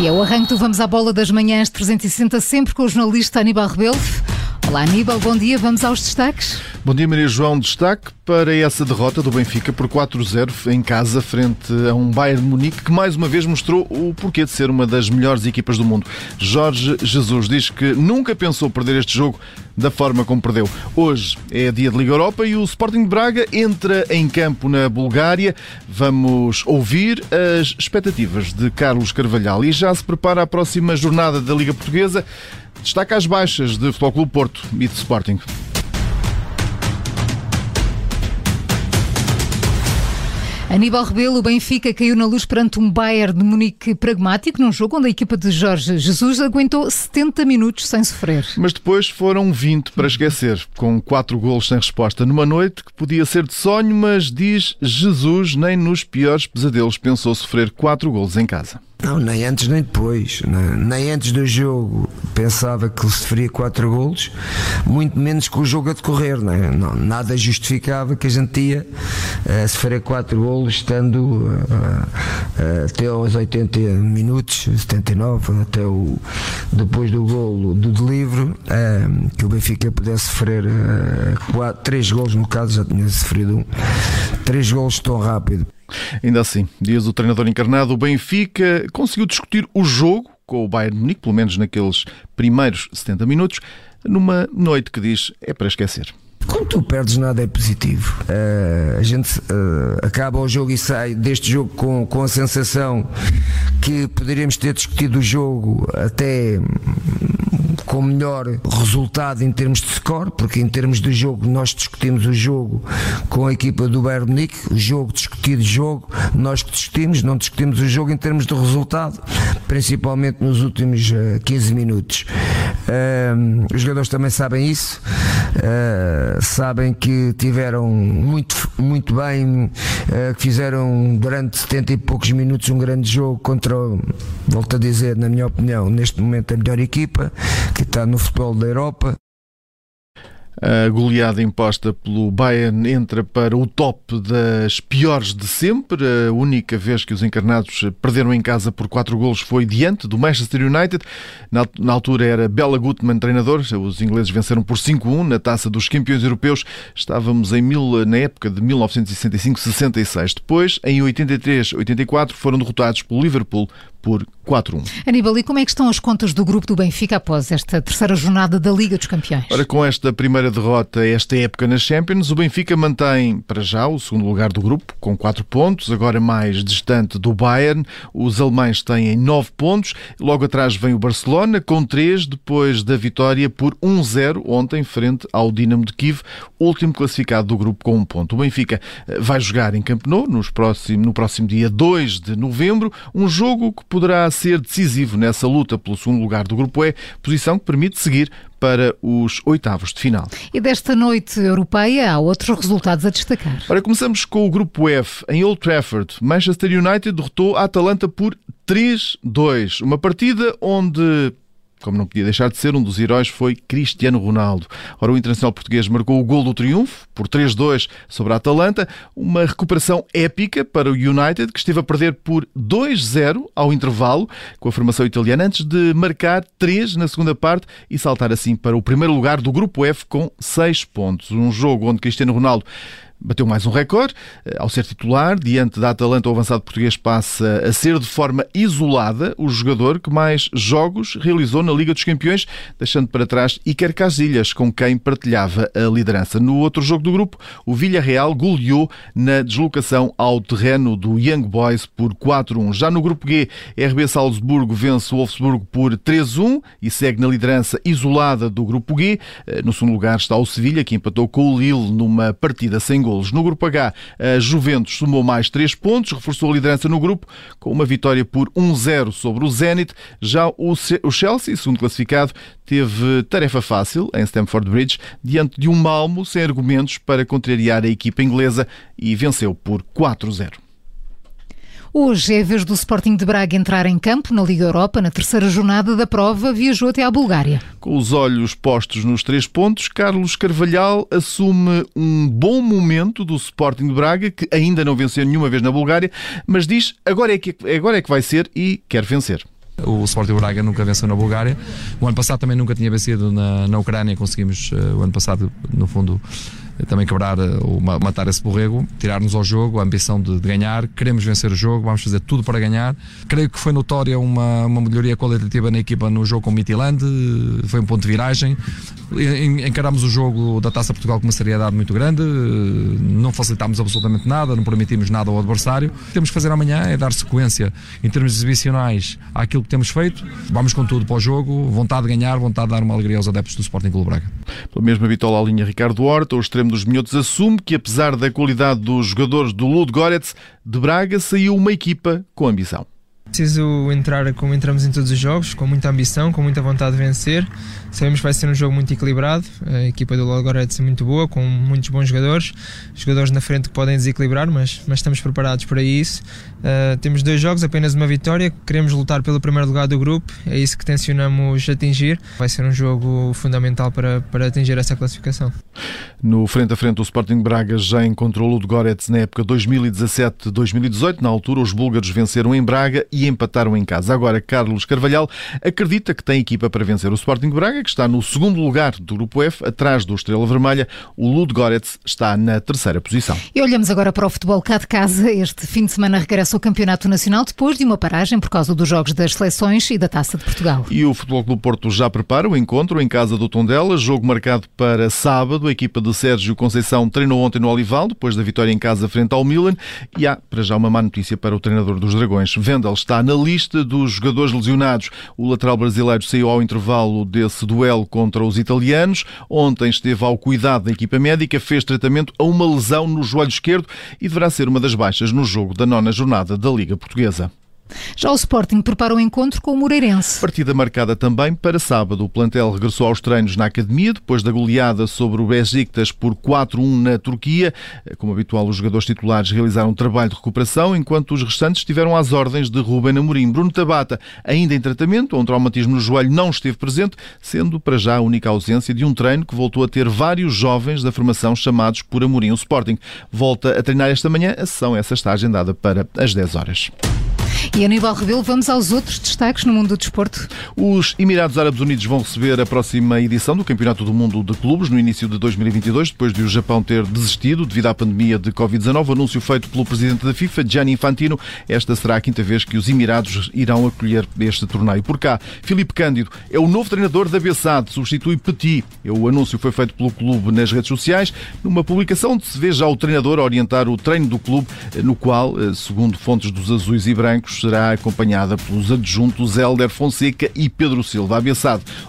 E é o arranque do Vamos à Bola das Manhãs 360, sempre com o jornalista Aníbal Rebelo. Olá Aníbal, bom dia, vamos aos destaques. Bom dia Maria João, destaque para essa derrota do Benfica por 4-0 em casa frente a um Bayern Munique que mais uma vez mostrou o porquê de ser uma das melhores equipas do mundo. Jorge Jesus diz que nunca pensou perder este jogo da forma como perdeu. Hoje é dia de Liga Europa e o Sporting de Braga entra em campo na Bulgária. Vamos ouvir as expectativas de Carlos Carvalhal e já se prepara a próxima jornada da Liga Portuguesa. Destaca as baixas de Futebol Clube Porto e de Sporting. Aníbal Rebelo, o Benfica caiu na luz perante um Bayern de Munique pragmático num jogo onde a equipa de Jorge Jesus aguentou 70 minutos sem sofrer. Mas depois foram 20 para esquecer, com 4 golos sem resposta numa noite que podia ser de sonho, mas diz Jesus, nem nos piores pesadelos pensou sofrer 4 golos em casa. Não, nem antes nem depois. Nem antes do jogo pensava que sofria 4 golos, muito menos com o jogo a decorrer. Não, é? não nada justificava que a gente ia uh, sofrer 4 golos estando uh, uh, até aos 80 minutos, 79, até o, depois do golo do delivro, que o Benfica pudesse sofrer 3 golos, no caso já tinha sofrido um, 3 golos tão rápido. Ainda assim, diz o treinador encarnado, o Benfica conseguiu discutir o jogo com o Bayern Munique, pelo menos naqueles primeiros 70 minutos, numa noite que diz é para esquecer. Quando tu perdes nada é positivo. Uh, a gente uh, acaba o jogo e sai deste jogo com, com a sensação que poderíamos ter discutido o jogo até com melhor resultado em termos de score, porque em termos de jogo nós discutimos o jogo com a equipa do Bayern Munique, o jogo discutido jogo, nós que discutimos, não discutimos o jogo em termos de resultado, principalmente nos últimos 15 eh, minutos. Os jogadores também sabem isso, uh, sabem que tiveram muito, muito bem, uh, que fizeram durante 70 e poucos minutos um grande jogo contra, volto a dizer, na minha opinião, neste momento a melhor equipa, que está no futebol da Europa. A goleada imposta pelo Bayern entra para o top das piores de sempre. A única vez que os encarnados perderam em casa por 4 golos foi diante do Manchester United. Na altura era Bela Gutmann treinador. Os ingleses venceram por 5-1 na taça dos campeões europeus. Estávamos em mil, na época de 1965-66. Depois, em 83-84, foram derrotados pelo Liverpool por 4-1. Aníbal, e como é que estão as contas do grupo do Benfica após esta terceira jornada da Liga dos Campeões? Ora, com esta primeira derrota esta época nas Champions, o Benfica mantém para já o segundo lugar do grupo, com 4 pontos, agora mais distante do Bayern. Os alemães têm 9 pontos, logo atrás vem o Barcelona com 3, depois da vitória por 1-0 ontem frente ao Dinamo de Kiev, último classificado do grupo com 1 ponto. O Benfica eh, vai jogar em Camp Nou nos próximo, no próximo dia 2 de novembro, um jogo que poderá ser decisivo nessa luta pelo segundo lugar do Grupo E, posição que permite seguir para os oitavos de final. E desta noite europeia há outros resultados a destacar. Ora, começamos com o Grupo F. Em Old Trafford, Manchester United derrotou a Atalanta por 3-2. Uma partida onde como não podia deixar de ser, um dos heróis foi Cristiano Ronaldo. Ora, o internacional português marcou o gol do triunfo, por 3-2 sobre a Atalanta, uma recuperação épica para o United, que esteve a perder por 2-0 ao intervalo, com a formação italiana, antes de marcar 3 na segunda parte e saltar assim para o primeiro lugar do Grupo F com 6 pontos. Um jogo onde Cristiano Ronaldo bateu mais um recorde. Eh, ao ser titular, diante da Atalanta, o avançado português passa a ser de forma isolada o jogador que mais jogos realizou na Liga dos Campeões, deixando para trás Iker Casillas, com quem partilhava a liderança. No outro jogo do grupo, o Villarreal goleou na deslocação ao terreno do Young Boys por 4-1. Já no grupo G, RB Salzburgo vence o Wolfsburgo por 3-1 e segue na liderança isolada do grupo G. Eh, no segundo lugar está o Sevilha, que empatou com o Lille numa partida sem golos. No grupo H, a Juventus somou mais 3 pontos, reforçou a liderança no grupo com uma vitória por 1-0 sobre o Zenit. Já o Chelsea, segundo classificado, teve tarefa fácil em Stamford Bridge diante de um Malmo sem argumentos para contrariar a equipa inglesa e venceu por 4-0. Hoje é a vez do Sporting de Braga entrar em campo na Liga Europa. Na terceira jornada da prova, viajou até à Bulgária. Com os olhos postos nos três pontos, Carlos Carvalhal assume um bom momento do Sporting de Braga, que ainda não venceu nenhuma vez na Bulgária, mas diz agora é que, agora é que vai ser e quer vencer. O Sporting Braga nunca venceu na Bulgária. O ano passado também nunca tinha vencido na, na Ucrânia. Conseguimos, uh, o ano passado, no fundo, também quebrar eh, ou matar esse borrego, tirar-nos ao jogo, a ambição de, de, ganhar, queremos vencer o jogo, vamos fazer tudo para ganhar. Creio que foi notória uma, uma melhoria qualitativa na equipa no jogo com o Midtjylland, foi um ponto de viragem. Encaramos o jogo da Taça Portugal com uma seriedade muito grande, não facilitámos absolutamente nada, não permitimos nada ao adversário. O que temos que fazer amanhã é dar sequência em termos exibicionais àquilo que temos feito. Vamos com tudo para o jogo, vontade de ganhar, vontade de dar uma alegria aos adeptos do Sporting Clube Braga. Pela mesma bitola a linha Ricardo Horta, o extremo dos minhotos assume que apesar da qualidade dos jogadores do Ludogorets, de Braga saiu uma equipa com ambição. Preciso entrar como entramos em todos os jogos, com muita ambição, com muita vontade de vencer. Sabemos que vai ser um jogo muito equilibrado. A equipa do Logorets é muito boa, com muitos bons jogadores. Jogadores na frente que podem desequilibrar, mas, mas estamos preparados para isso. Uh, temos dois jogos, apenas uma vitória. Queremos lutar pelo primeiro lugar do grupo. É isso que tencionamos atingir. Vai ser um jogo fundamental para, para atingir essa classificação. No frente a frente, o Sporting Braga já encontrou o Ludogorets na época 2017-2018. Na altura, os búlgaros venceram em Braga e empataram em casa. Agora, Carlos Carvalhal acredita que tem equipa para vencer o Sporting Braga, que está no segundo lugar do Grupo F, atrás do Estrela Vermelha. O Ludogorets está na terceira posição. E olhamos agora para o futebol cá de casa. Este fim de semana regressa ao Campeonato Nacional depois de uma paragem por causa dos jogos das seleções e da Taça de Portugal. E o Futebol Clube Porto já prepara o encontro em casa do Tondela, jogo marcado para sábado. A equipa de Sérgio Conceição treinou ontem no Olival, depois da vitória em casa frente ao Milan. E há, para já, uma má notícia para o treinador dos Dragões. Vendel está na lista dos jogadores lesionados. O lateral brasileiro saiu ao intervalo desse duelo contra os italianos. Ontem esteve ao cuidado da equipa médica, fez tratamento a uma lesão no joelho esquerdo e deverá ser uma das baixas no jogo da nona jornada da Liga Portuguesa. Já o Sporting prepara o encontro com o Moreirense. Partida marcada também para sábado. O plantel regressou aos treinos na academia depois da goleada sobre o Besiktas por 4-1 na Turquia. Como habitual, os jogadores titulares realizaram um trabalho de recuperação, enquanto os restantes estiveram às ordens de Ruben Amorim. Bruno Tabata, ainda em tratamento, um traumatismo no joelho não esteve presente, sendo para já a única ausência de um treino que voltou a ter vários jovens da formação chamados por Amorim. O Sporting volta a treinar esta manhã. A sessão essa está agendada para as 10 horas. E Aníbal Rebelo, vamos aos outros destaques no mundo do desporto. Os Emirados Árabes Unidos vão receber a próxima edição do Campeonato do Mundo de Clubes no início de 2022, depois de o Japão ter desistido devido à pandemia de Covid-19. Anúncio feito pelo presidente da FIFA, Gianni Infantino. Esta será a quinta vez que os Emirados irão acolher este torneio. Por cá, Filipe Cândido é o novo treinador da Bessade, substitui Petit. O anúncio foi feito pelo clube nas redes sociais, numa publicação onde se vê já o treinador orientar o treino do clube, no qual, eh, segundo fontes dos azuis e brancos, será acompanhada pelos adjuntos Hélder Fonseca e Pedro Silva. A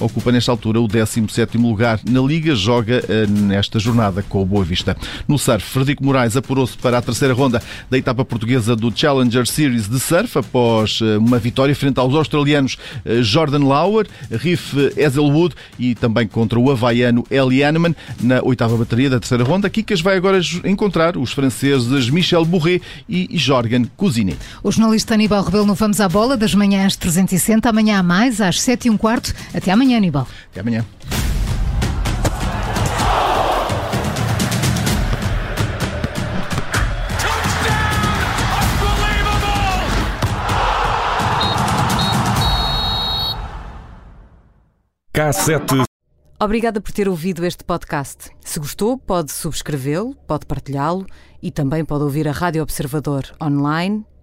ocupa nesta altura o 17º lugar na Liga, joga eh, nesta jornada com o Boa Vista. No surf, Frederico Moraes apurou-se para a terceira ronda da etapa portuguesa do Challenger Series de surf após eh, uma vitória frente aos australianos eh, Jordan Lauer, Riff Ezelwood e também contra o havaiano Eli Hanneman na oitava bateria da terceira ronda. Kikas vai agora encontrar os franceses Michel Bourret e Jorgen Cousinet. O jornalista Aníbal Rebelo no Vamos à Bola, das manhãs 360, amanhã a mais, às 7 e um quarto. Até amanhã, Aníbal. Até amanhã. K7 Obrigada por ter ouvido este podcast. Se gostou, pode subscrevê-lo, pode partilhá-lo e também pode ouvir a Rádio Observador online